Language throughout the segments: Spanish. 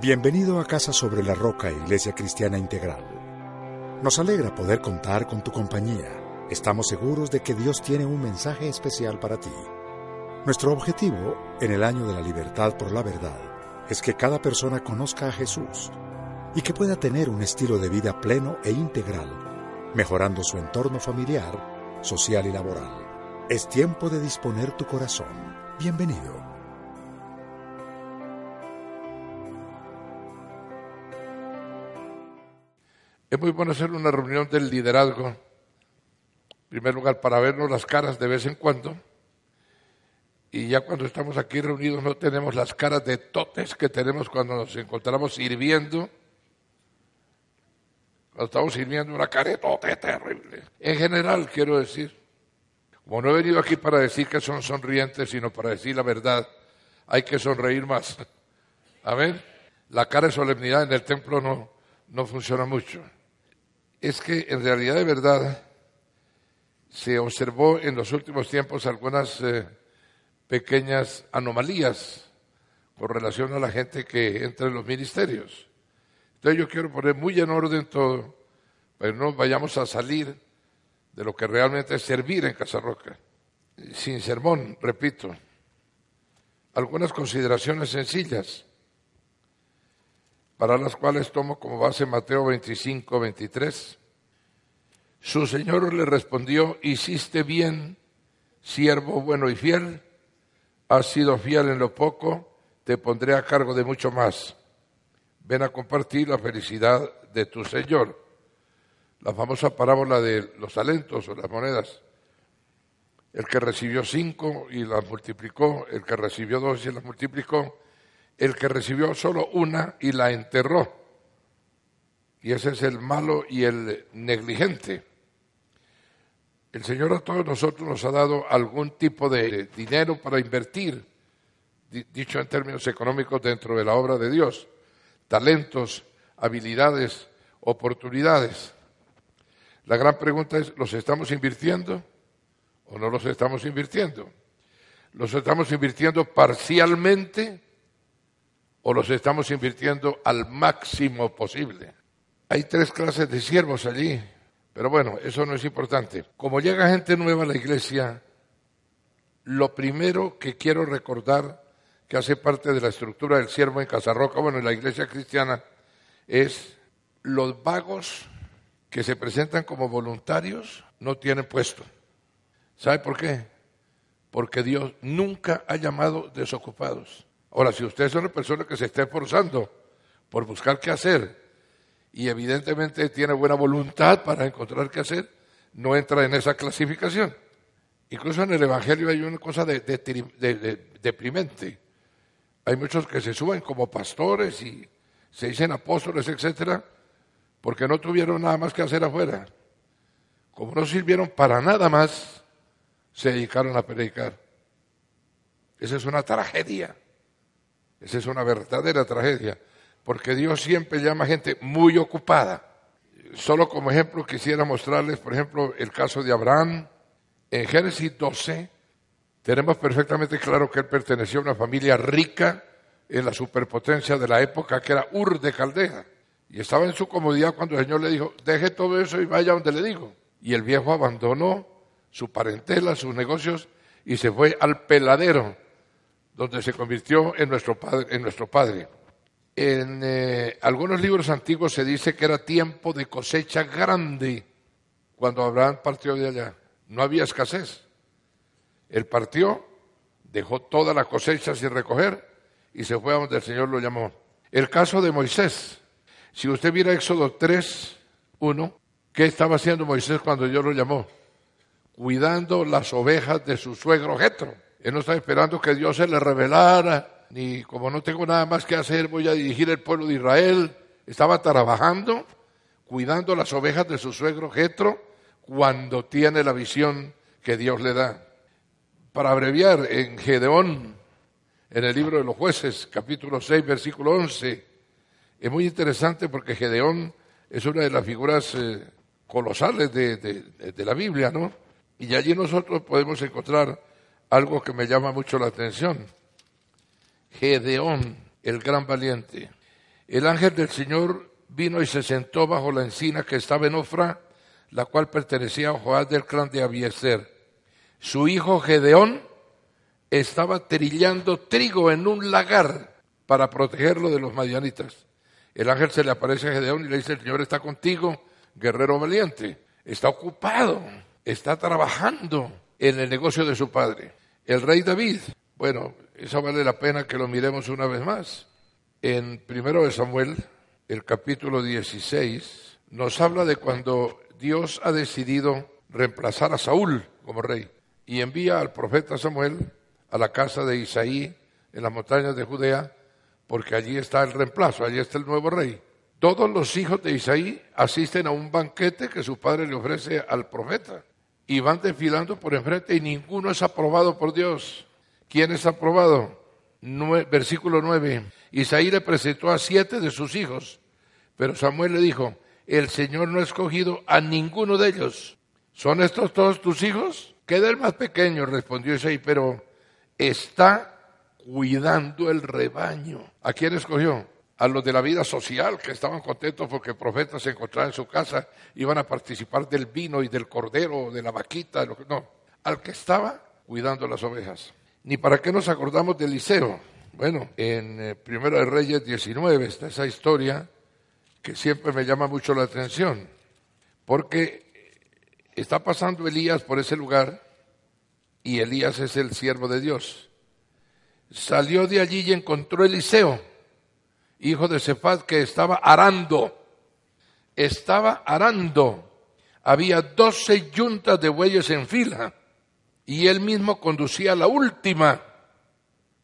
Bienvenido a Casa sobre la Roca, Iglesia Cristiana Integral. Nos alegra poder contar con tu compañía. Estamos seguros de que Dios tiene un mensaje especial para ti. Nuestro objetivo en el año de la libertad por la verdad es que cada persona conozca a Jesús y que pueda tener un estilo de vida pleno e integral, mejorando su entorno familiar, social y laboral. Es tiempo de disponer tu corazón. Bienvenido. Es muy bueno hacer una reunión del liderazgo, en primer lugar, para vernos las caras de vez en cuando. Y ya cuando estamos aquí reunidos no tenemos las caras de totes que tenemos cuando nos encontramos sirviendo. Cuando estamos sirviendo una cara de tote terrible. En general, quiero decir, como no he venido aquí para decir que son sonrientes, sino para decir la verdad, hay que sonreír más. Amén. La cara de solemnidad en el templo no, no funciona mucho es que en realidad de verdad se observó en los últimos tiempos algunas eh, pequeñas anomalías con relación a la gente que entra en los ministerios. Entonces yo quiero poner muy en orden todo, pero no vayamos a salir de lo que realmente es servir en Casa Roca. Sin sermón, repito. Algunas consideraciones sencillas para las cuales tomo como base Mateo 25, 23. Su Señor le respondió, hiciste bien, siervo bueno y fiel, has sido fiel en lo poco, te pondré a cargo de mucho más. Ven a compartir la felicidad de tu Señor. La famosa parábola de los talentos o las monedas. El que recibió cinco y las multiplicó, el que recibió dos y las multiplicó, el que recibió solo una y la enterró. Y ese es el malo y el negligente. El Señor a todos nosotros nos ha dado algún tipo de dinero para invertir, dicho en términos económicos, dentro de la obra de Dios. Talentos, habilidades, oportunidades. La gran pregunta es, ¿los estamos invirtiendo o no los estamos invirtiendo? ¿Los estamos invirtiendo parcialmente o los estamos invirtiendo al máximo posible. Hay tres clases de siervos allí, pero bueno, eso no es importante. Como llega gente nueva a la iglesia, lo primero que quiero recordar que hace parte de la estructura del siervo en Casarroca, bueno, en la iglesia cristiana, es los vagos que se presentan como voluntarios no tienen puesto. ¿Sabe por qué? Porque Dios nunca ha llamado desocupados. Ahora, si usted es una persona que se está esforzando por buscar qué hacer y evidentemente tiene buena voluntad para encontrar qué hacer, no entra en esa clasificación. Incluso en el Evangelio hay una cosa de, deprimente. Hay muchos que se suben como pastores y se dicen apóstoles, etcétera, porque no tuvieron nada más que hacer afuera. Como no sirvieron para nada más, se dedicaron a predicar. Esa es una tragedia. Esa es una verdadera tragedia, porque Dios siempre llama a gente muy ocupada. Solo como ejemplo quisiera mostrarles, por ejemplo, el caso de Abraham. En Génesis 12 tenemos perfectamente claro que él perteneció a una familia rica en la superpotencia de la época, que era Ur de Caldea. Y estaba en su comodidad cuando el Señor le dijo, deje todo eso y vaya donde le digo. Y el viejo abandonó su parentela, sus negocios, y se fue al peladero donde se convirtió en nuestro padre. En, eh, algunos libros antiguos se dice que era tiempo de cosecha grande cuando Abraham partió de allá. No había escasez. Él partió, dejó toda la cosecha sin recoger y se fue a donde el Señor lo llamó. El caso de Moisés. Si usted viera Éxodo 3, 1, ¿qué estaba haciendo Moisés cuando Dios lo llamó? Cuidando las ovejas de su suegro Jetro. Él no estaba esperando que Dios se le revelara, ni como no tengo nada más que hacer, voy a dirigir el pueblo de Israel. Estaba trabajando, cuidando las ovejas de su suegro Jetro, cuando tiene la visión que Dios le da. Para abreviar, en Gedeón, en el libro de los jueces, capítulo 6, versículo 11, es muy interesante porque Gedeón es una de las figuras eh, colosales de, de la Biblia, ¿no? Y allí nosotros podemos encontrar algo que me llama mucho la atención. Gedeón, el gran valiente. El ángel del Señor vino y se sentó bajo la encina que estaba en Ofra, la cual pertenecía a Joás del clan de Abieser. Su hijo Gedeón estaba trillando trigo en un lagar para protegerlo de los madianitas. El ángel se le aparece a Gedeón y le dice, el Señor está contigo, guerrero valiente. Está ocupado, está trabajando en el negocio de su padre. El rey David, bueno, eso vale la pena que lo miremos una vez más. En primero de Samuel, el capítulo 16, nos habla de cuando Dios ha decidido reemplazar a Saúl como rey y envía al profeta Samuel a la casa de Isaí en las montañas de Judea, porque allí está el reemplazo, allí está el nuevo rey. Todos los hijos de Isaí asisten a un banquete que su padre le ofrece al profeta y van desfilando por enfrente y ninguno es aprobado por Dios. ¿Quién es aprobado? versículo 9. Isaí le presentó a siete de sus hijos, pero Samuel le dijo, el Señor no ha escogido a ninguno de ellos. ¿Son estos todos tus hijos? Queda el más pequeño, respondió Isaí, pero está cuidando el rebaño. ¿A quién escogió? A los de la vida social, que estaban contentos porque el profeta se encontraba en su casa, iban a participar del vino y del cordero, de la vaquita, no, al que estaba cuidando las ovejas. Ni para qué nos acordamos de Eliseo. Bueno, en eh, Primero de Reyes 19 está esa historia que siempre me llama mucho la atención, porque está pasando Elías por ese lugar y Elías es el siervo de Dios. Salió de allí y encontró Eliseo, hijo de Cefat, que estaba arando. Estaba arando. Había doce yuntas de bueyes en fila y él mismo conducía la última.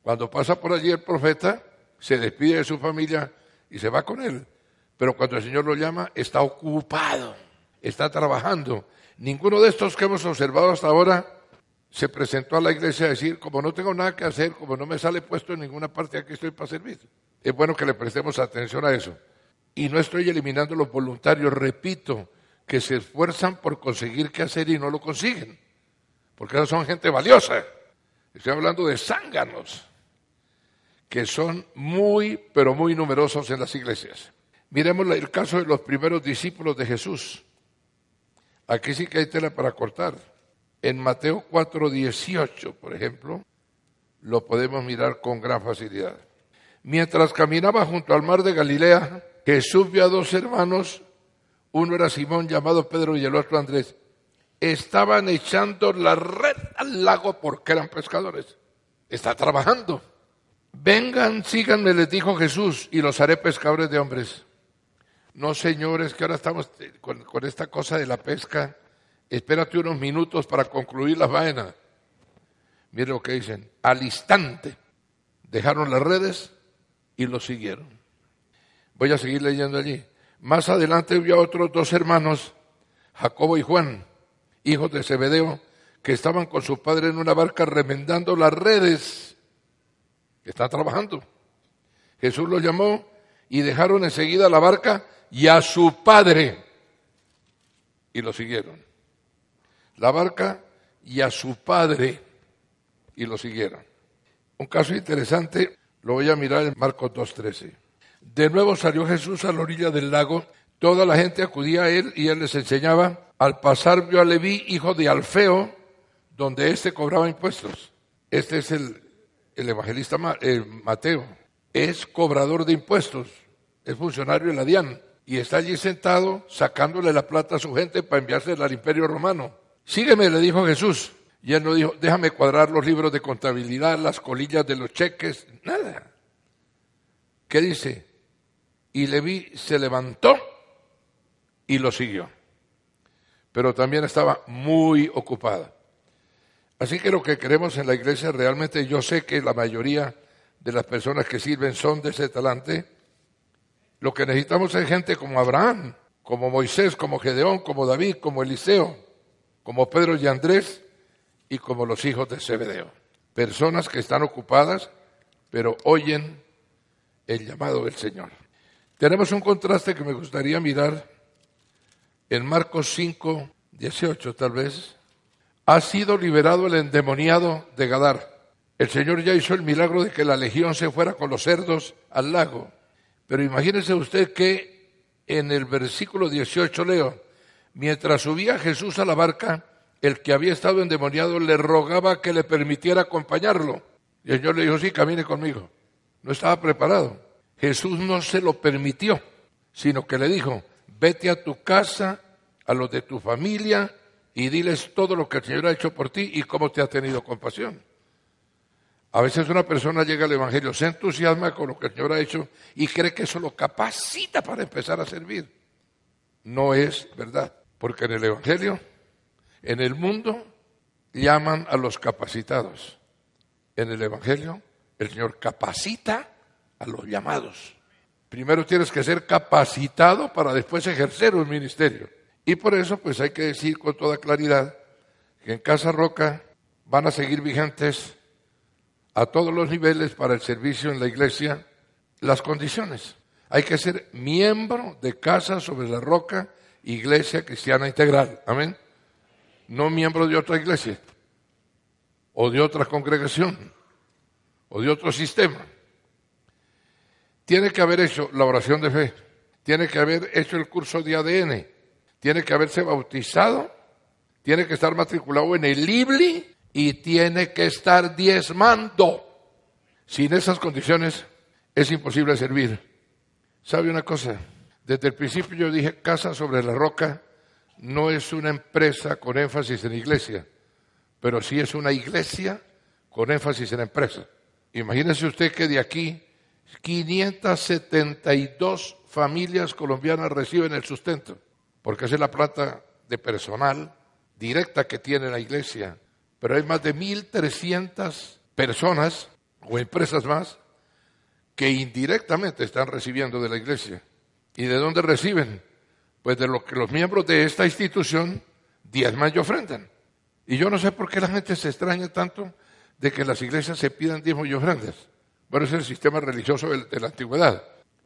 Cuando pasa por allí el profeta, se despide de su familia y se va con él. Pero cuando el Señor lo llama, está ocupado, está trabajando. Ninguno de estos que hemos observado hasta ahora se presentó a la iglesia a decir, como no tengo nada que hacer, como no me sale puesto en ninguna parte, aquí estoy para servir. Es bueno que le prestemos atención a eso. Y no estoy eliminando los voluntarios, repito, que se esfuerzan por conseguir qué hacer y no lo consiguen. Porque ahora son gente valiosa. Estoy hablando de zánganos, que son muy, pero muy numerosos en las iglesias. Miremos el caso de los primeros discípulos de Jesús. Aquí sí que hay tela para cortar. En Mateo 4:18, por ejemplo, lo podemos mirar con gran facilidad. Mientras caminaba junto al mar de Galilea, Jesús vio a dos hermanos, uno era Simón llamado Pedro y el otro Andrés. Estaban echando la red al lago porque eran pescadores. Está trabajando. Vengan, síganme, les dijo Jesús, y los haré pescadores de hombres. No, señores, que ahora estamos con, esta cosa de la pesca espérate unos minutos para concluir la vaina. Mire lo que dicen, al instante dejaron las redes y lo siguieron. Voy a seguir leyendo allí. Más adelante vio otros dos hermanos, Jacobo y Juan, hijos de Zebedeo, que estaban con su padre en una barca remendando las redes. Está trabajando. Jesús los llamó y dejaron enseguida la barca y a su padre y lo siguieron la barca y a su padre y lo siguieron. Un caso interesante lo voy a mirar en Marcos 2.13. De nuevo salió Jesús a la orilla del lago, toda la gente acudía a él y él les enseñaba. Al pasar vio a Leví, hijo de Alfeo, donde éste cobraba impuestos. Este es el, evangelista Mateo. Es cobrador de impuestos, es funcionario de la y está allí sentado sacándole la plata a su gente para enviársela al imperio romano. Sígueme, le dijo Jesús. Y él no dijo, déjame cuadrar los libros de contabilidad, las colillas de los cheques, nada. ¿Qué dice? Y Leví se levantó y lo siguió. Pero también estaba muy ocupada. Así que lo que queremos en la iglesia realmente, yo sé que la mayoría de las personas que sirven son de ese talante. Lo que necesitamos es gente como Abraham, como Moisés, como Gedeón, como David, como Eliseo como Pedro y Andrés y como los hijos de Zebedeo. Personas que están ocupadas, pero oyen el llamado del Señor. Tenemos un contraste que me gustaría mirar en Marcos 5, 18 tal vez. Ha sido liberado el endemoniado de Gadar. El Señor ya hizo el milagro de que la legión se fuera con los cerdos al lago. Pero imagínese usted que en el versículo 18 leo, mientras subía Jesús a la barca, el que había estado endemoniado le rogaba que le permitiera acompañarlo. Y el Señor le dijo, sí, camine conmigo. No estaba preparado. Jesús no se lo permitió, sino que le dijo, vete a tu casa, a los de tu familia, y diles todo lo que el Señor ha hecho por ti y cómo te ha tenido compasión. A veces una persona llega al Evangelio, se entusiasma con lo que el Señor ha hecho y cree que eso lo capacita para empezar a servir. No es verdad, porque en el Evangelio, en el mundo, llaman a los capacitados. En el Evangelio, el Señor capacita a los llamados. Primero tienes que ser capacitado para después ejercer un ministerio. Y por eso, pues hay que decir con toda claridad que en Casa Roca van a seguir vigentes a todos los niveles para el servicio en la iglesia las condiciones. Hay que ser miembro de Casa sobre la Roca, Iglesia Cristiana Integral. Amén. No miembro de otra iglesia, o de otra congregación, o de otro sistema. Tiene que haber hecho la oración de fe, tiene que haber hecho el curso de ADN, tiene que haberse bautizado, tiene que estar matriculado en el IBLI y tiene que estar diezmando. Sin esas condiciones es imposible servir. ¿Sabe una cosa? Desde el principio yo dije, Casa sobre la Roca no es una empresa con énfasis en iglesia, pero sí es una iglesia con énfasis en empresa. Imagínese usted que de aquí 572 familias colombianas reciben el sustento porque esa es la plata de personal directa que tiene la iglesia. Pero hay más de 1.300 personas o empresas más que indirectamente están recibiendo de la iglesia. ¿Y de dónde reciben? Pues de lo que los miembros de esta institución diezman y ofrendan. Y yo no sé por qué la gente se extraña tanto de que las iglesias se pidan diezmos y ofrendas. Bueno, es el sistema religioso de la antigüedad.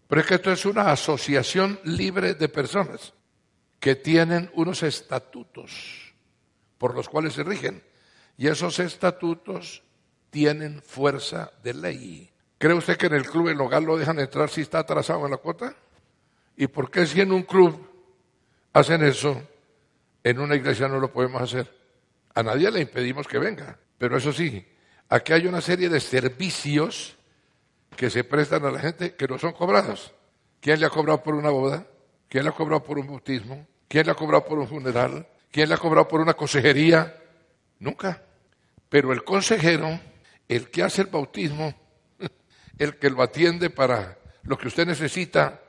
Pero es que esto es una asociación libre de personas que tienen unos estatutos por los cuales se rigen. Y esos estatutos tienen fuerza de ley. ¿Cree usted que en el club el hogar lo dejan entrar si está atrasado en la cuota? ¿Y por qué si en un club hacen eso, en una iglesia no lo podemos hacer? A nadie le impedimos que venga. Pero eso sí, aquí hay una serie de servicios que se prestan a la gente que no son cobrados. ¿Quién le ha cobrado por una boda? ¿Quién le ha cobrado por un bautismo? ¿Quién le ha cobrado por un funeral? ¿Quién le ha cobrado por una consejería? Nunca. Pero el consejero, el que hace el bautismo, el que lo atiende para lo que usted necesita,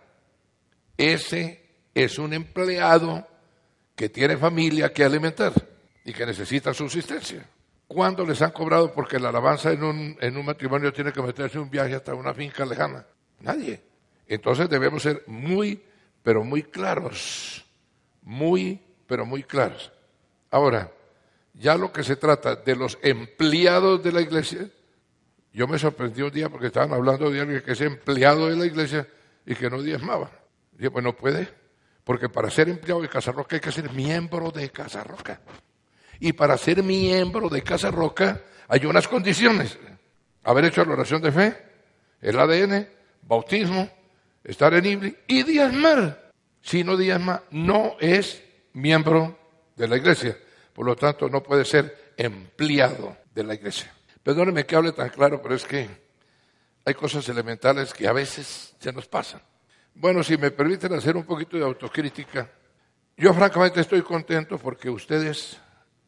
ese es un empleado que tiene familia que alimentar y que necesita subsistencia. ¿Cuándo les han cobrado porque la alabanza en un, en un matrimonio tiene que meterse un viaje hasta una finca lejana? Nadie. Entonces debemos ser muy, pero muy claros muy, pero muy claros. Ahora, ya lo que se trata de los empleados de la iglesia, yo me sorprendí un día porque estaban hablando de alguien que es empleado de la iglesia y que no diezmaba. Dije, pues no puede, porque para ser empleado de Casa Roca hay que ser miembro de Casa Roca. Y para ser miembro de Casa Roca hay unas condiciones. Haber hecho la oración de fe, el ADN, bautismo, estar en Ibli y diezmar si no diezma, no es miembro de la iglesia. Por lo tanto, no puede ser empleado de la iglesia. Perdóneme que hable tan claro, pero es que hay cosas elementales que a veces se nos pasan. Bueno, si me permiten hacer un poquito de autocrítica, yo francamente estoy contento porque ustedes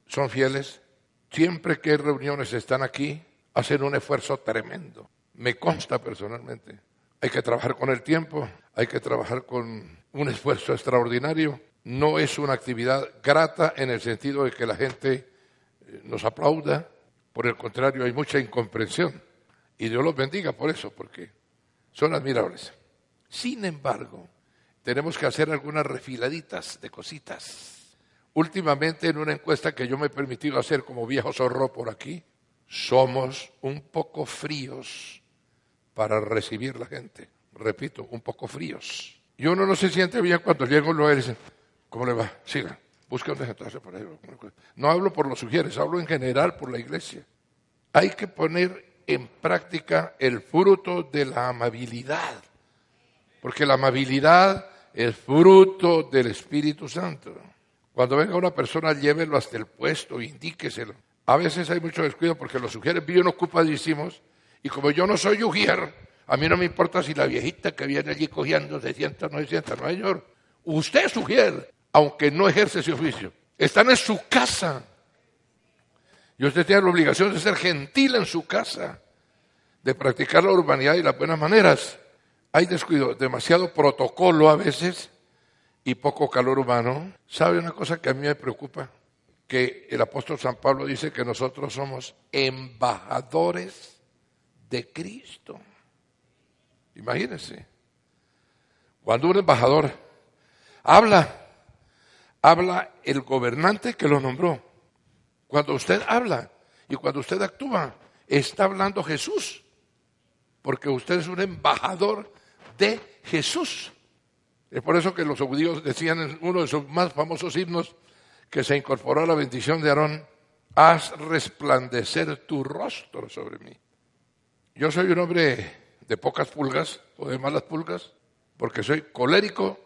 son fieles. Siempre que hay reuniones están aquí, hacen un esfuerzo tremendo. Me consta personalmente. Hay que trabajar con el tiempo, hay que trabajar con un esfuerzo extraordinario. No es una actividad grata en el sentido de que la gente eh, nos aplauda. Por el contrario, hay mucha incomprensión. Y Dios los bendiga por eso, porque son admirables. Sin embargo, tenemos que hacer algunas refiladitas de cositas. Últimamente, en una encuesta que yo me he permitido hacer como viejo zorro por aquí, somos un poco fríos para recibir la gente. Repito, un poco fríos. Y uno no se siente bien cuando llego lo dice, ¿cómo le va? Siga, busque donde sentarse por. No hablo por los sugieres, hablo en general por la iglesia. Hay que poner en práctica el fruto de la amabilidad. Porque la amabilidad es fruto del Espíritu Santo. Cuando venga una persona, llévelo hasta el puesto, indíqueselo. A veces hay mucho descuido porque los sugieres viven ocupadísimos y como yo no soy ujier, a mí no me importa si la viejita que viene allí cogiendo se sienta o no se sienta, no señor. Usted es ujier, aunque no ejerce ese oficio. Están en su casa. Y usted tiene la obligación de ser gentil en su casa, de practicar la urbanidad y las buenas maneras. Hay descuido, demasiado protocolo a veces y poco calor humano. ¿Sabe una cosa que a mí me preocupa? Que el apóstol San Pablo dice que nosotros somos embajadores de Cristo. Imagínense. Cuando un embajador habla, habla el gobernante que lo nombró. Cuando usted habla y cuando usted actúa, está hablando Jesús. Porque usted es un embajador de Jesús. Es por eso que los judíos decían en uno de sus más famosos himnos que se incorporó a la bendición de Aarón, haz resplandecer tu rostro sobre mí. Yo soy un hombre de pocas pulgas o de malas pulgas porque soy colérico,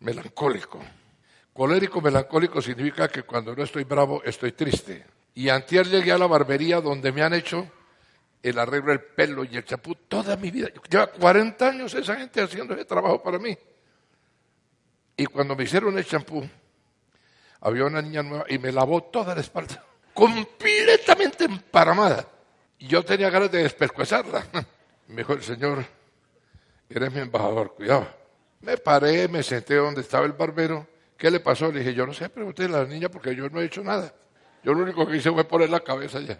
melancólico. Colérico, melancólico significa que cuando no estoy bravo estoy triste. Y antier llegué a la barbería donde me han hecho el arreglo del pelo y el chapú toda mi vida. Lleva 40 años esa gente haciendo ese trabajo para mí. Y cuando me hicieron el champú, había una niña nueva y me lavó toda la espalda, completamente emparamada. Y yo tenía ganas de despescuezarla. Me dijo el Señor, eres mi embajador, cuidado. Me paré, me senté donde estaba el barbero. ¿Qué le pasó? Le dije, yo no sé, pregunté a la niña porque yo no he hecho nada. Yo lo único que hice fue poner la cabeza allá.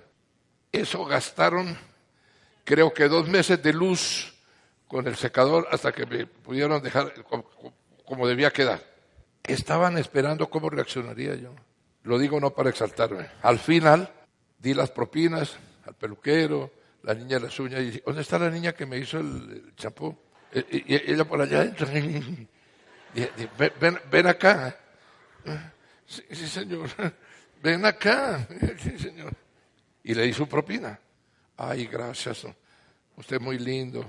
Eso gastaron, creo que dos meses de luz con el secador hasta que me pudieron dejar como, debía quedar. Estaban esperando cómo reaccionaría yo. Lo digo no para exaltarme. Al final di las propinas al peluquero, la niña de las uñas, y dice, ¿dónde está la niña que me hizo el champú? E, y, ella por allá entra. ven, ven, acá. Sí, sí, señor. Ven acá. Sí, señor y le di su propina. Ay, gracias, usted es muy lindo.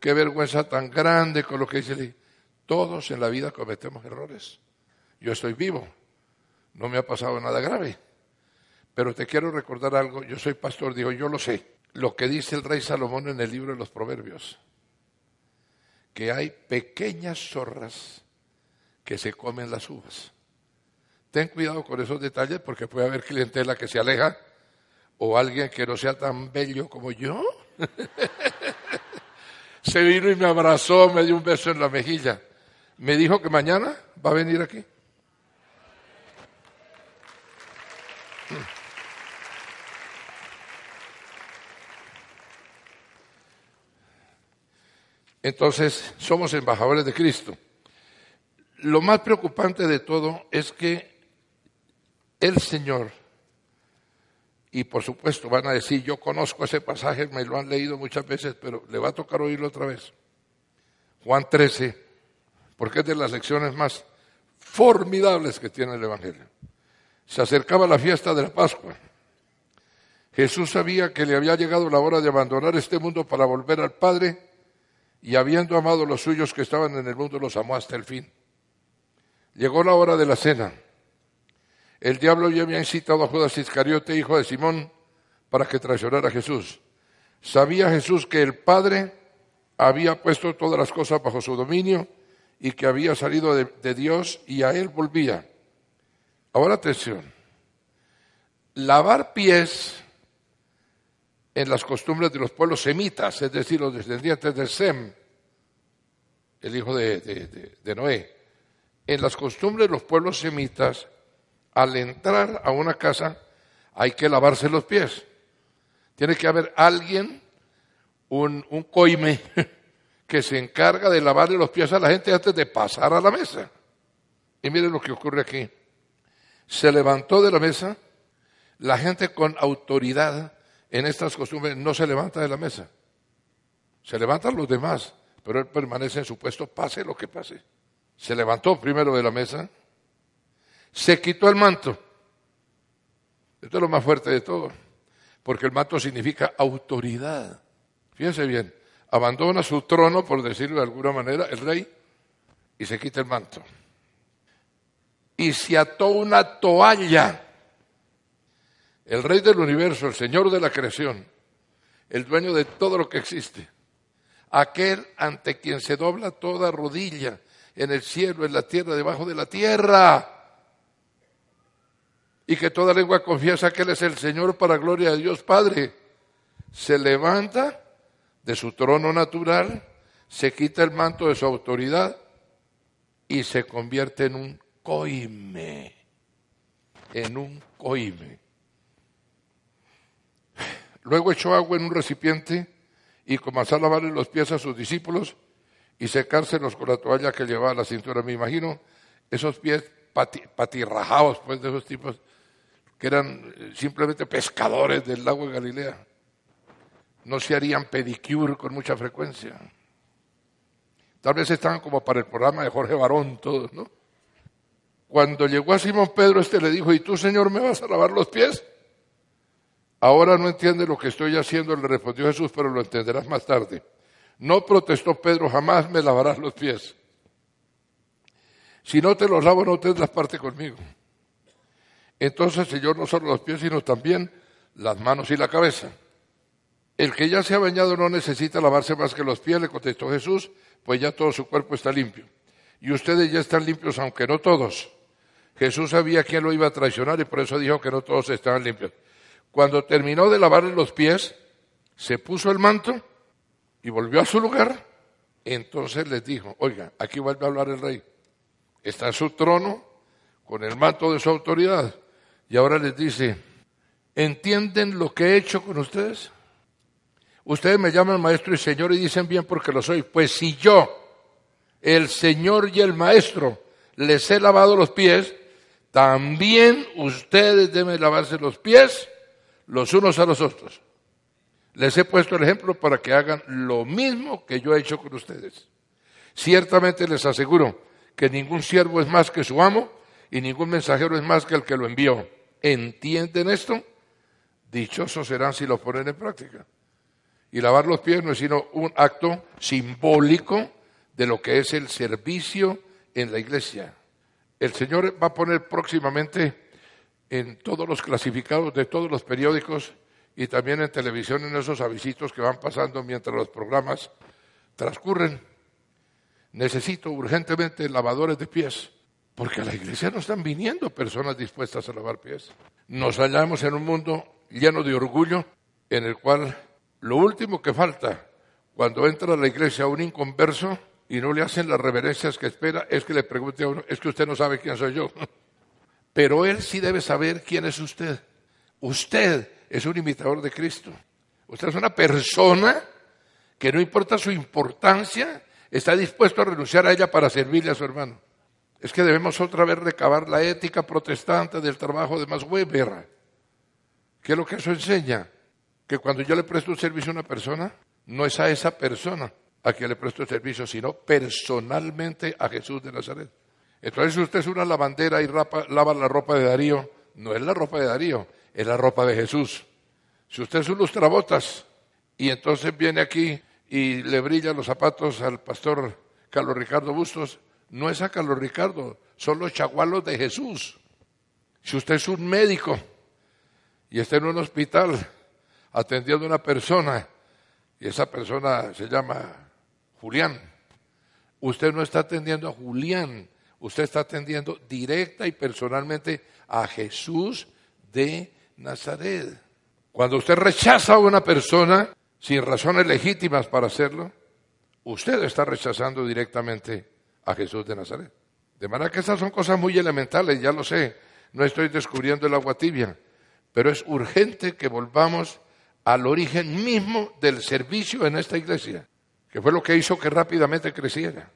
Qué vergüenza tan grande con lo que dice. Todos en la vida cometemos errores. Yo estoy vivo, no me ha pasado nada grave. Pero te quiero recordar algo, yo soy pastor, digo, yo lo sé. Lo que dice el rey Salomón en el libro de los Proverbios, que hay pequeñas zorras que se comen las uvas. Ten cuidado con esos detalles porque puede haber clientela que se aleja o alguien que no sea tan bello como yo. Se vino y me abrazó, me dio un beso en la mejilla. Me dijo que mañana va a venir aquí. Entonces, somos embajadores de Cristo. Lo más preocupante de todo es que el Señor y por supuesto van a decir, yo conozco ese pasaje, me lo han leído muchas veces, pero le va a tocar oírlo otra vez. Juan 13, porque es de las lecciones más formidables que tiene el Evangelio. Se acercaba la fiesta de la Pascua. Jesús sabía que le había llegado la hora de abandonar este mundo para volver al Padre y habiendo amado a los suyos que estaban en el mundo, los amó hasta el fin. Llegó la hora de la cena. El diablo ya había incitado a Judas Iscariote, hijo de Simón, para que traicionara a Jesús. Sabía Jesús que el Padre había puesto todas las cosas bajo su dominio y que había salido de, Dios y a él volvía. Ahora atención. Lavar pies en las costumbres de los pueblos semitas, es decir, los descendientes de Sem, el hijo de, Noé. En las costumbres de los pueblos semitas, al entrar a una casa hay que lavarse los pies. Tiene que haber alguien, un, coime, que se encarga de lavarle los pies a la gente antes de pasar a la mesa. Y miren lo que ocurre aquí. Se levantó de la mesa, la gente con autoridad en estas costumbres no se levanta de la mesa. Se levantan los demás, pero él permanece en su puesto, pase lo que pase. Se levantó primero de la mesa, se quitó el manto. Esto es lo más fuerte de todo, porque el manto significa autoridad. Fíjense bien, abandona su trono, por decirlo de alguna manera, el rey, y se quita el manto. Y se ató una toalla. El rey del universo, el señor de la creación, el dueño de todo lo que existe, aquel ante quien se dobla toda rodilla en el cielo, en la tierra, debajo de la tierra, y que toda lengua confiesa que Él es el Señor para gloria de Dios Padre, se levanta de su trono natural, se quita el manto de su autoridad y se convierte en un coime, en un coime. Luego echó agua en un recipiente y comenzó a lavarle los pies a sus discípulos y secárselos con la toalla que llevaba a la cintura. Me imagino esos pies patirrajados, pues, de esos tipos que eran eh, simplemente pescadores del lago de Galilea. No se harían pedicure con mucha frecuencia. Tal vez estaban como para el programa de Jorge Barón todos, ¿no? Cuando llegó a Simón Pedro, este le dijo, ¿y tú, Señor, me vas a lavar los pies? Ahora no entiende lo que estoy haciendo, le respondió Jesús, pero lo entenderás más tarde. No protestó Pedro, jamás me lavarás los pies. Si no te los lavo, no tendrás parte conmigo. Entonces, Señor, no solo los pies, sino también las manos y la cabeza. El que ya se ha bañado no necesita lavarse más que los pies, le contestó Jesús, pues ya todo su cuerpo está limpio. Y ustedes ya están limpios, aunque no todos. Jesús sabía quién lo iba a traicionar y por eso dijo que no todos estaban limpios. Cuando terminó de lavarle los pies, se puso el manto y volvió a su lugar. Entonces les dijo, oiga, aquí vuelve a hablar el rey. Está en su trono con el manto de su autoridad. Y ahora les dice, ¿entienden lo que he hecho con ustedes? Ustedes me llaman maestro y señor y dicen bien porque lo soy. Pues si yo, el señor y el maestro, les he lavado los pies, también ustedes deben lavarse los pies los unos a los otros. Les he puesto el ejemplo para que hagan lo mismo que yo he hecho con ustedes. Ciertamente les aseguro que ningún siervo es más que su amo y ningún mensajero es más que el que lo envió. ¿Entienden esto? Dichosos serán si lo ponen en práctica. Y lavar los pies no es sino un acto simbólico de lo que es el servicio en la iglesia. El Señor va a poner próximamente en todos los clasificados de todos los periódicos y también en televisión en esos avisitos que van pasando mientras los programas transcurren. Necesito urgentemente lavadores de pies, porque a la iglesia no están viniendo personas dispuestas a lavar pies. Nos hallamos en un mundo lleno de orgullo en el cual lo último que falta cuando entra a la iglesia un inconverso y no le hacen las reverencias que espera es que le pregunte a uno, es que usted no sabe quién soy yo. Pero él sí debe saber quién es usted. Usted es un imitador de Cristo. Usted es una persona que no importa su importancia, está dispuesto a renunciar a ella para servirle a su hermano. Es que debemos otra vez recabar la ética protestante del trabajo de Max Weber. ¿Qué es lo que eso enseña? Que cuando yo le presto un servicio a una persona, no es a esa persona a quien le presto el servicio, sino personalmente a Jesús de Nazaret. Entonces, si usted es una lavandera y lava la ropa de Darío, no es la ropa de Darío, es la ropa de Jesús. Si usted es un lustrabotas y entonces viene aquí y le brilla los zapatos al pastor Carlos Ricardo Bustos, no es a Carlos Ricardo, son los chagualos de Jesús. Si usted es un médico y está en un hospital atendiendo a una persona y esa persona se llama Julián, usted no está atendiendo a Julián, usted está atendiendo directa y personalmente a Jesús de Nazaret. Cuando usted rechaza a una persona sin razones legítimas para hacerlo, usted está rechazando directamente a Jesús de Nazaret. De manera que esas son cosas muy elementales, ya lo sé, no estoy descubriendo el agua tibia, pero es urgente que volvamos al origen mismo del servicio en esta iglesia, que fue lo que hizo que rápidamente creciera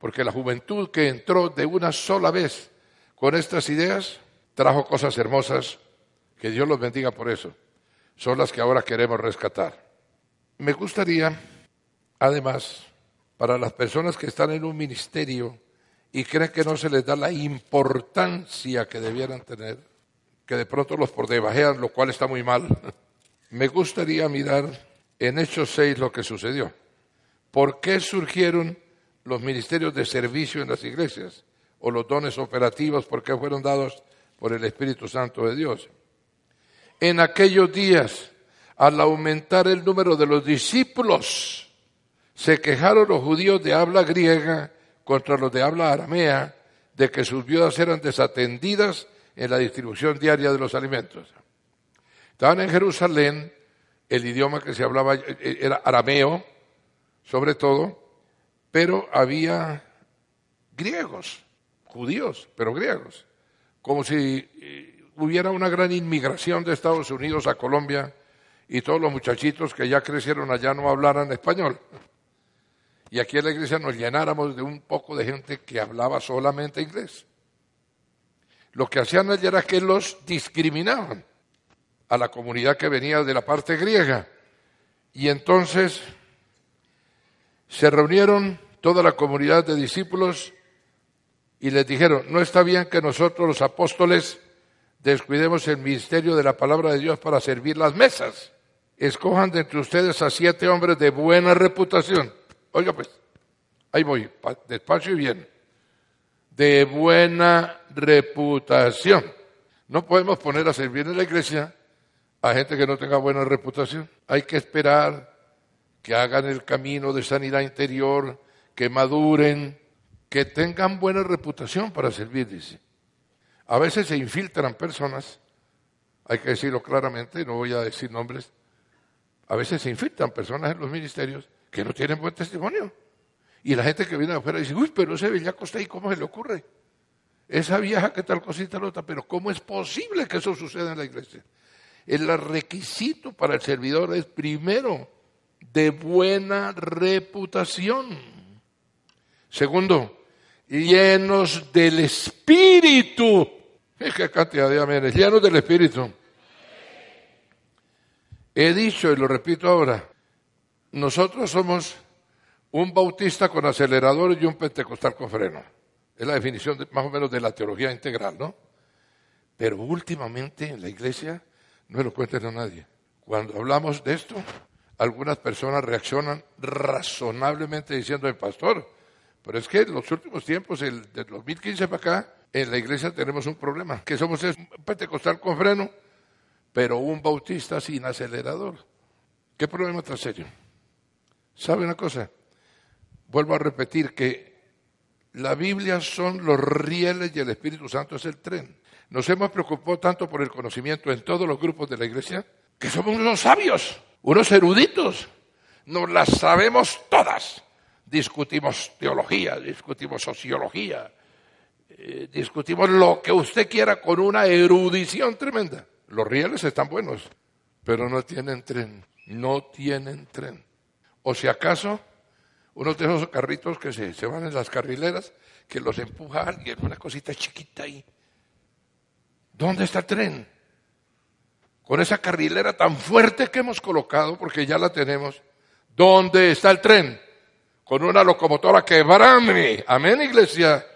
porque la juventud que entró de una sola vez con estas ideas trajo cosas hermosas, que Dios los bendiga por eso. Son las que ahora queremos rescatar. Me gustaría, además, para las personas que están en un ministerio y creen que no se les da la importancia que debieran tener, que de pronto los por debajean, lo cual está muy mal, me gustaría mirar en Hechos 6 lo que sucedió. ¿Por qué surgieron los ministerios de servicio en las iglesias? ¿O los dones operativos? ¿Por qué fueron dados por el Espíritu Santo de Dios? En aquellos días, al aumentar el número de los discípulos, se quejaron los judíos de habla griega contra los de habla aramea de que sus viudas eran desatendidas en la distribución diaria de los alimentos. Estaban en Jerusalén, el idioma que se hablaba era arameo, sobre todo, pero había griegos, judíos, pero griegos, como si eh, hubiera una gran inmigración de Estados Unidos a Colombia y todos los muchachitos que ya crecieron allá no hablaran español. Y aquí en la iglesia nos llenáramos de un poco de gente que hablaba solamente inglés. Lo que hacían allá era que los discriminaban a la comunidad que venía de la parte griega. Y entonces se reunieron toda la comunidad de discípulos y les dijeron, no está bien que nosotros los apóstoles descuidemos el ministerio de la palabra de Dios para servir las mesas. Escojan de entre ustedes a siete hombres de buena reputación Oiga pues, ahí voy, despacio y bien. De buena reputación. No podemos poner a servir en la iglesia a gente que no tenga buena reputación. Hay que esperar que hagan el camino de sanidad interior, que maduren, que tengan buena reputación para servir, dice. A veces se infiltran personas, hay que decirlo claramente, no voy a decir nombres, a veces se infiltran personas en los ministerios que no tienen buen testimonio. Y la gente que viene de afuera dice, uy, pero ese bellaco está ahí, ¿cómo se le ocurre? Esa vieja, ¿qué tal cosita otra? Pero ¿cómo es posible que eso suceda en la iglesia? El requisito para el servidor es primero de buena reputación. Segundo, llenos del Espíritu. ¿Qué cantidad de amenes? Llenos del Espíritu. He dicho y lo repito ahora, nosotros somos un bautista con acelerador y un pentecostal con freno. Es la definición más o menos de la teología integral, ¿no? Pero últimamente en la iglesia no lo cuenten a nadie. Cuando hablamos de esto, algunas personas reaccionan razonablemente diciendo, el pastor, pero es que en los últimos tiempos, el, de 2015 para acá, en la iglesia tenemos un problema, que somos un pentecostal con freno, pero un bautista sin acelerador. ¿Qué problema tan serio? ¿Sabe una cosa? Vuelvo a repetir que la Biblia son los rieles y el Espíritu Santo es el tren. Nos hemos preocupado tanto por el conocimiento en todos los grupos de la iglesia que somos unos sabios, unos eruditos. Nos las sabemos todas. Discutimos teología, discutimos sociología, eh, discutimos lo que usted quiera con una erudición tremenda. Los rieles están buenos, pero no tienen tren, no tienen tren. O si acaso, uno de esos carritos que se, se van en las carrileras, que los empuja alguien, una cosita chiquita ahí. ¿Dónde está el tren? Con esa carrilera tan fuerte que hemos colocado, porque ya la tenemos, ¿dónde está el tren? Con una locomotora que brame. Amén, iglesia.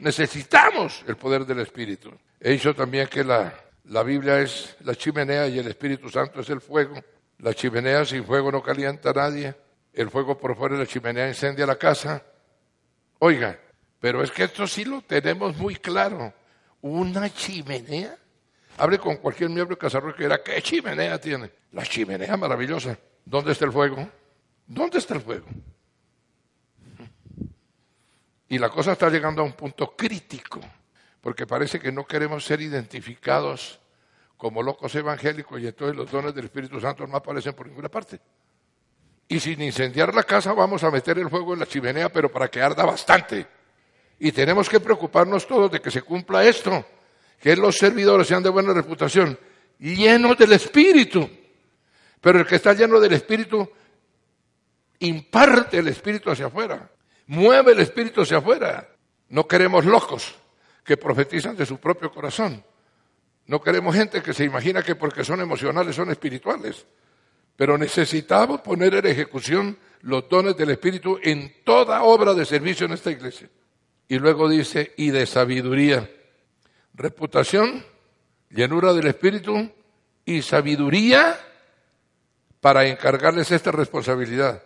Necesitamos el poder del Espíritu. He dicho también que la, la Biblia es la chimenea y el Espíritu Santo es el fuego. La chimenea sin fuego no calienta a nadie. El fuego por fuera de la chimenea incendia la casa. Oiga, pero es que esto sí lo tenemos muy claro. ¿Una chimenea? Hable con cualquier miembro de Casarro que era, ¿qué chimenea tiene? La chimenea maravillosa. ¿Dónde está el fuego? ¿Dónde está el fuego? Y la cosa está llegando a un punto crítico, porque parece que no queremos ser identificados como locos evangélicos y entonces los dones del Espíritu Santo no aparecen por ninguna parte. Y sin incendiar la casa vamos a meter el fuego en la chimenea, pero para que arda bastante. Y tenemos que preocuparnos todos de que se cumpla esto, que los servidores sean de buena reputación, llenos del Espíritu. Pero el que está lleno del Espíritu imparte el Espíritu hacia afuera, mueve el Espíritu hacia afuera. No queremos locos que profetizan de su propio corazón. No queremos gente que se imagina que porque son emocionales son espirituales. Pero necesitamos poner en ejecución los dones del Espíritu en toda obra de servicio en esta iglesia. Y luego dice, y de sabiduría. Reputación, llenura del Espíritu y sabiduría para encargarles esta responsabilidad.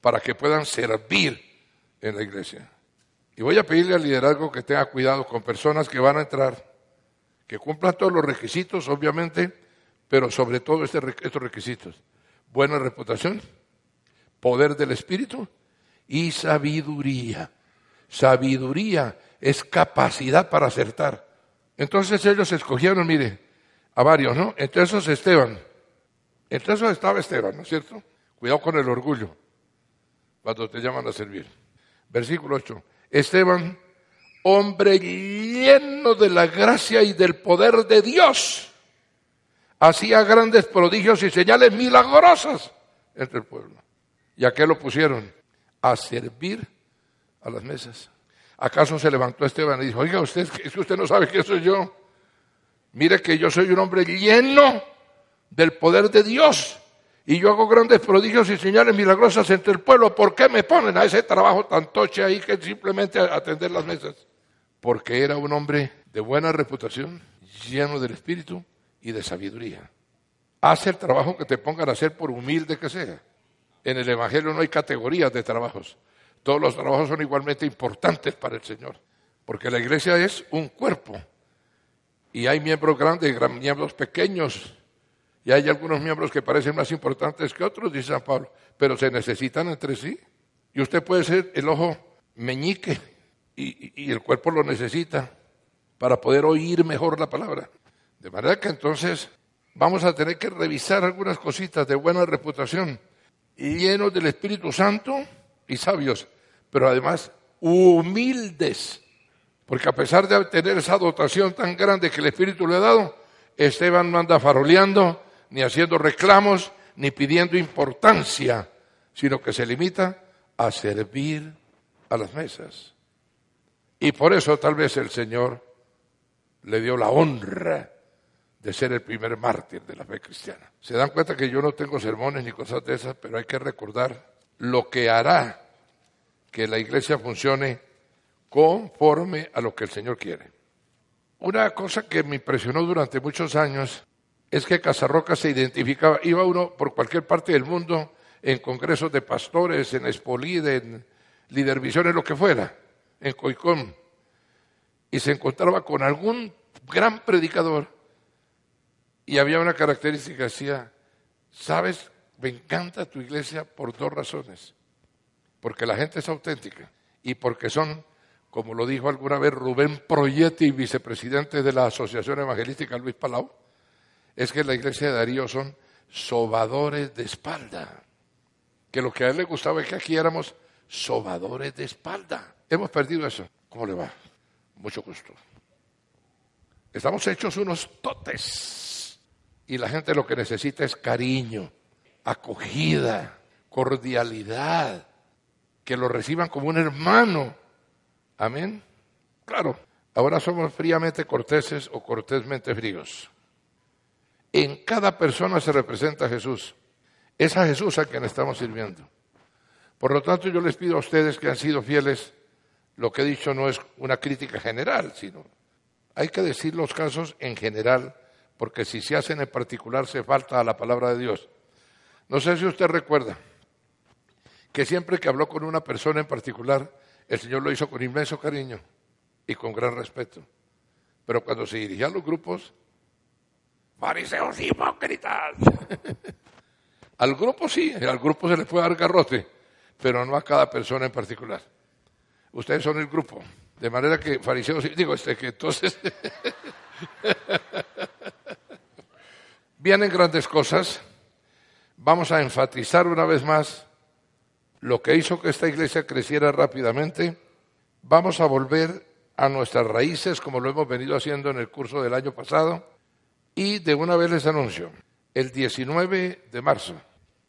para que puedan servir en la iglesia. Y voy a pedirle al liderazgo que tenga cuidado con personas que van a entrar, que cumplan todos los requisitos, obviamente, pero sobre todo este estos requisitos. Buena reputación, poder del Espíritu y sabiduría. Sabiduría es capacidad para acertar. Entonces ellos escogieron, mire, a varios, ¿no? Entre esos Esteban. Entre esos estaba Esteban, ¿no es cierto? Cuidado con el orgullo cuando te llaman a servir. Versículo 8. Esteban, hombre lleno de la gracia y del poder de Dios, hacía grandes prodigios y señales milagrosas entre el pueblo. ¿Y a qué lo pusieron? A servir a las mesas. ¿Acaso se levantó Esteban y dijo, oiga, usted, que usted no sabe quién soy yo? Mire que yo soy un hombre lleno del poder de Dios y yo hago grandes prodigios y señales milagrosas entre el pueblo. ¿Por qué me ponen a ese trabajo tan toche ahí que simplemente atender las mesas? Porque era un hombre de buena reputación, lleno del espíritu y de sabiduría. Hace el trabajo que te pongan a hacer por humilde que sea. En el Evangelio no hay categorías de trabajos. Todos los trabajos son igualmente importantes para el Señor, porque la iglesia es un cuerpo y hay miembros grandes y miembros pequeños y hay algunos miembros que parecen más importantes que otros, dice San Pablo, pero se necesitan entre sí. Y usted puede ser el ojo meñique y, el cuerpo lo necesita para poder oír mejor la palabra. De manera que entonces vamos a tener que revisar algunas cositas de buena reputación, llenos del Espíritu Santo y sabios, pero además humildes, porque a pesar de tener esa dotación tan grande que el Espíritu le ha dado, Esteban no anda faroleando, ni haciendo reclamos, ni pidiendo importancia, sino que se limita a servir a las mesas. Y por eso tal vez el Señor le dio la honra de ser el primer mártir de la fe cristiana. Se dan cuenta que yo no tengo sermones ni cosas de esas, pero hay que recordar lo que hará que la iglesia funcione conforme a lo que el Señor quiere. Una cosa que me impresionó durante muchos años es que Casarroca se identificaba, iba uno por cualquier parte del mundo, en congresos de pastores, en Espolide, en Lidervisiones, lo que fuera, en Coicón, y se encontraba con algún gran predicador, y había una característica, decía, sabes, me encanta tu iglesia por dos razones porque la gente es auténtica y porque son, como lo dijo alguna vez Rubén Proyetti, vicepresidente de la Asociación Evangelística Luis Palau, es que la iglesia de Darío son sobadores de espalda. Que lo que a él le gustaba es que aquí éramos sobadores de espalda. Hemos perdido eso. ¿Cómo le va? Mucho gusto. Estamos hechos unos totes. Y la gente lo que necesita es cariño, acogida, cordialidad, que lo reciban como un hermano. Amén. Claro, ahora somos fríamente corteses o cortésmente fríos. En cada persona se representa Jesús. Es a Jesús a quien estamos sirviendo. Por lo tanto, yo les pido a ustedes que han sido fieles, lo que he dicho no es una crítica general, sino hay que decir los casos en general, porque si se hacen en particular se falta a la palabra de Dios. No sé si usted recuerda, que siempre que habló con una persona en particular, el Señor lo hizo con inmenso cariño y con gran respeto. Pero cuando se dirigía a los grupos, fariseos hipócritas. al grupo sí, al grupo se le puede dar garrote, pero no a cada persona en particular. Ustedes son el grupo. De manera que fariseos, digo, este que entonces vienen grandes cosas. Vamos a enfatizar una vez más lo que hizo que esta iglesia creciera rápidamente, vamos a volver a nuestras raíces como lo hemos venido haciendo en el curso del año pasado y de una vez les anuncio, el 19 de marzo,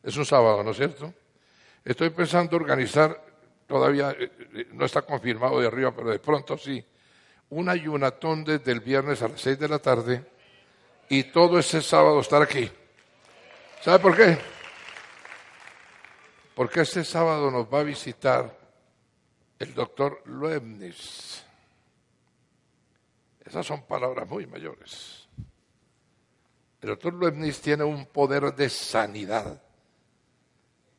es un sábado, ¿no es cierto? Estoy pensando organizar, todavía eh, eh, no está confirmado de arriba, pero de pronto sí, un ayunatón desde el viernes a las 6 de la tarde y todo ese sábado estar aquí. ¿Sabe por qué? porque este sábado nos va a visitar el doctor Luebnis. Esas son palabras muy mayores. El doctor Luebnis tiene un poder de sanidad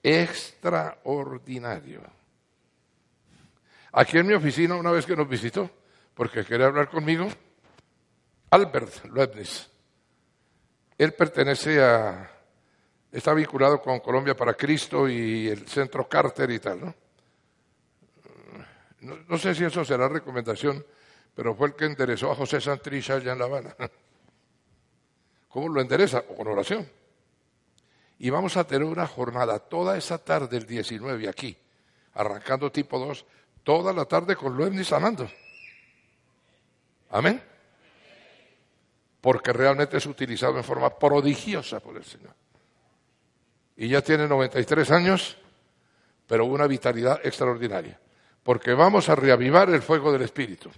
extraordinario. Aquí en mi oficina, una vez que nos visitó, porque quería hablar conmigo, Albert Leibniz. Él pertenece a, está vinculado con Colombia para Cristo y el Centro Carter y tal, ¿no? No, sé si eso será recomendación, pero fue el que enderezó a José Santrich allá en La Habana. ¿Cómo lo endereza? Con oración. Y vamos a tener una jornada toda esa tarde, el 19, aquí, arrancando tipo 2, toda la tarde con Leibniz sanando. Amén. Porque realmente es utilizado en forma prodigiosa por el Señor. Y ya tiene 93 años, pero una vitalidad extraordinaria. Porque vamos a reavivar el fuego del Espíritu.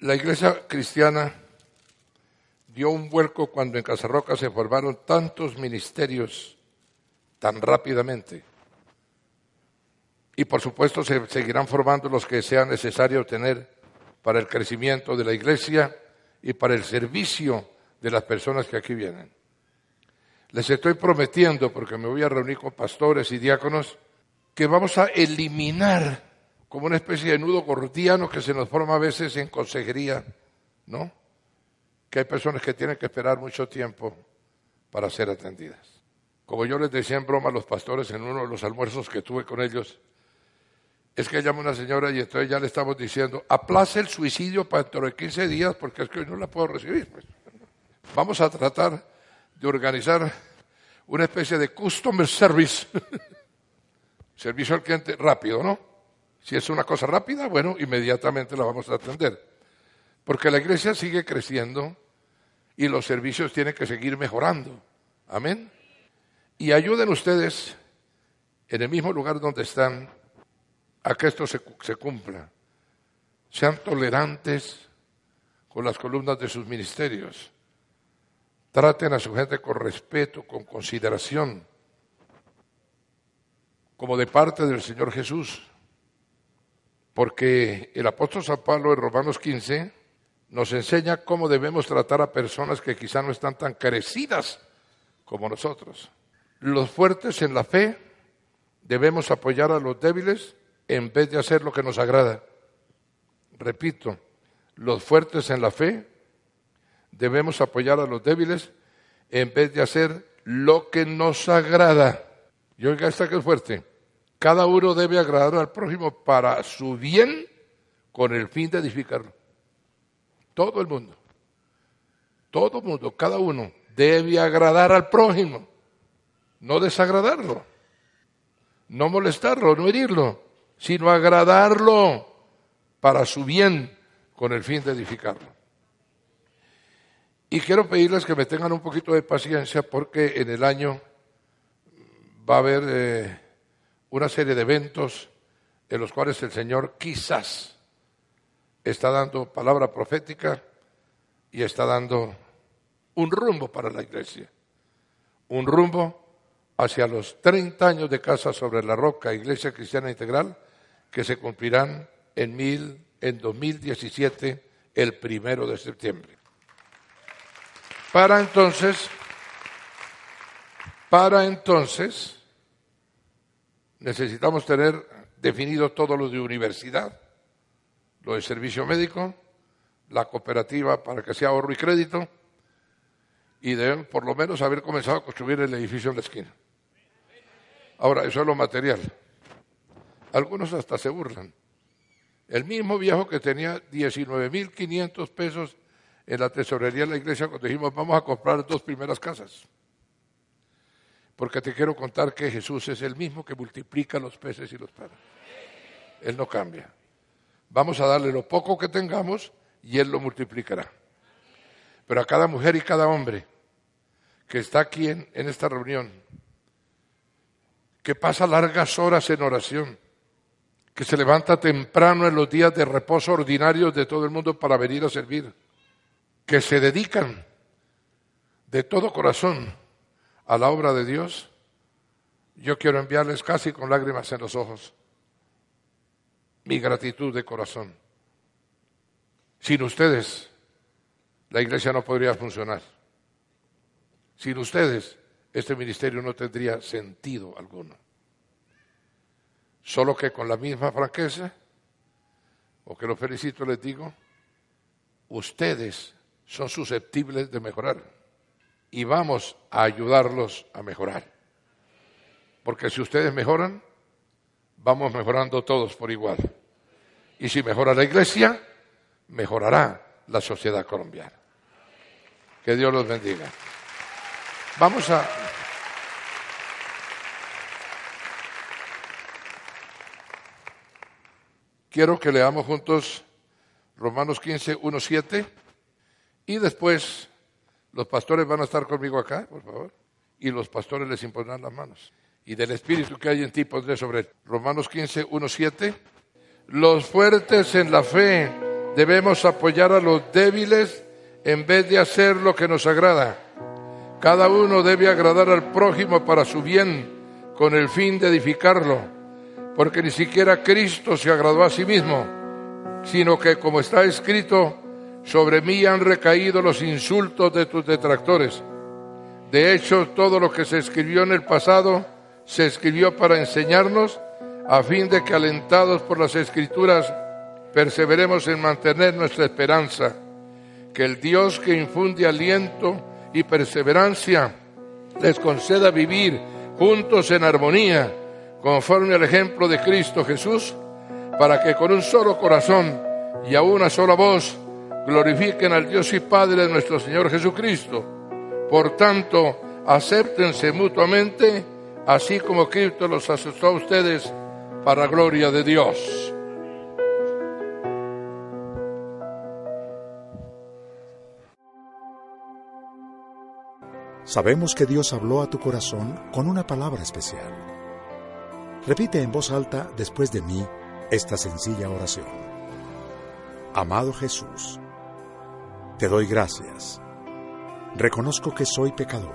La iglesia cristiana dio un vuelco cuando en Casarroca se formaron tantos ministerios tan rápidamente. Y por supuesto se seguirán formando los que sea necesario tener para el crecimiento de la iglesia y para el servicio de las personas que aquí vienen. Les estoy prometiendo, porque me voy a reunir con pastores y diáconos, que vamos a eliminar como una especie de nudo gordiano que se nos forma a veces en consejería, ¿no? Que hay personas que tienen que esperar mucho tiempo para ser atendidas. Como yo les decía en broma a los pastores en uno de los almuerzos que tuve con ellos, es que llama una señora y entonces ya le estamos diciendo, aplace el suicidio para dentro de 15 días porque es que hoy no la puedo recibir. Pues. Vamos a tratar de organizar una especie de customer service, servicio al cliente rápido, ¿no? Si es una cosa rápida, bueno, inmediatamente la vamos a atender. Porque la iglesia sigue creciendo y los servicios tienen que seguir mejorando. Amén. Y ayuden ustedes en el mismo lugar donde están a que esto se, cumpla. Sean tolerantes con las columnas de sus ministerios. Traten a su gente con respeto, con consideración, como de parte del Señor Jesús. Porque el apóstol San Pablo en Romanos 15 nos enseña cómo debemos tratar a personas que quizá no están tan crecidas como nosotros. Los fuertes en la fe debemos apoyar a los débiles en vez de hacer lo que nos agrada. Repito, los fuertes en la fe debemos apoyar a los débiles en vez de hacer lo que nos agrada. Y oiga, esta que es fuerte. Cada uno debe agradar al prójimo para su bien con el fin de edificarlo. Todo el mundo. Todo el mundo, cada uno, debe agradar al prójimo, no desagradarlo, no molestarlo, no herirlo, sino agradarlo para su bien con el fin de edificarlo. Y quiero pedirles que me tengan un poquito de paciencia porque en el año va a haber eh, una serie de eventos en los cuales el Señor quizás está dando palabra profética y está dando un rumbo para la iglesia. Un rumbo hacia los 30 años de Casa sobre la Roca, Iglesia Cristiana Integral, que se cumplirán en, mil, en 2017, el primero de septiembre. Para entonces, para entonces, necesitamos tener definido todo lo de universidad, lo de servicio médico, la cooperativa para que sea ahorro y crédito, y deben por lo menos haber comenzado a construir el edificio en la esquina. Ahora, eso es lo material. Algunos hasta se burlan. El mismo viejo que tenía 19.500 pesos en la tesorería de la iglesia cuando dijimos vamos a comprar dos primeras casas. Porque te quiero contar que Jesús es el mismo que multiplica los peces y los panes. Él no cambia. Vamos a darle lo poco que tengamos y Él lo multiplicará. Pero a cada mujer y cada hombre que está aquí en, en esta reunión, que pasa largas horas en oración, que se levanta temprano en los días de reposo ordinarios de todo el mundo para venir a servir, que se dedican de todo corazón a la obra de Dios, yo quiero enviarles casi con lágrimas en los ojos mi gratitud de corazón Sin ustedes, la iglesia no podría funcionar. Sin ustedes, este ministerio no tendría sentido alguno. Solo que con la misma franqueza, o que lo felicito les digo, ustedes son susceptibles de mejorar y vamos a ayudarlos a mejorar. Porque si ustedes mejoran, vamos mejorando todos por igual. Y si mejora la iglesia, mejorará la sociedad colombiana. Que Dios los bendiga. Vamos a... Quiero que leamos juntos Romanos 15, 1, 7 y después los pastores van a estar conmigo acá, por favor, y los pastores les impondrán las manos. Y del Espíritu que hay en ti pondré sobre Romanos 15, 1, 7. Los fuertes en la fe debemos apoyar a los débiles en vez de hacer lo que nos agrada. Cada uno debe agradar al prójimo para su bien, con el fin de edificarlo, porque ni siquiera Cristo se agradó a sí mismo, sino que, como está escrito, sobre mí han recaído los insultos de tus detractores. De hecho, todo lo que se escribió en el pasado se escribió para enseñarnos, a fin de que, alentados por las escrituras, perseveremos en mantener nuestra esperanza. Que el Dios que infunde aliento y perseverancia les conceda vivir juntos en armonía, conforme al ejemplo de Cristo Jesús, para que con un solo corazón y a una sola voz glorifiquen al Dios y Padre de nuestro Señor Jesucristo. Por tanto, acéptense mutuamente, así como Cristo los aceptó a ustedes para gloria de Dios. Sabemos que Dios habló a tu corazón con una palabra especial. Repite en voz alta después de mí esta sencilla oración. Amado Jesús, te doy gracias. Reconozco que soy pecador,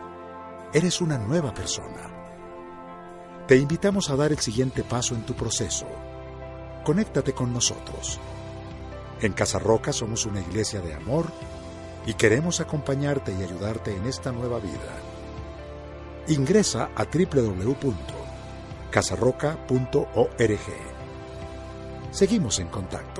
Eres una nueva persona. Te invitamos a dar el siguiente paso en tu proceso. Conéctate con nosotros. En Casa Roca somos una iglesia de amor y queremos acompañarte y ayudarte en esta nueva vida. Ingresa a www.casarroca.org. Seguimos en contacto.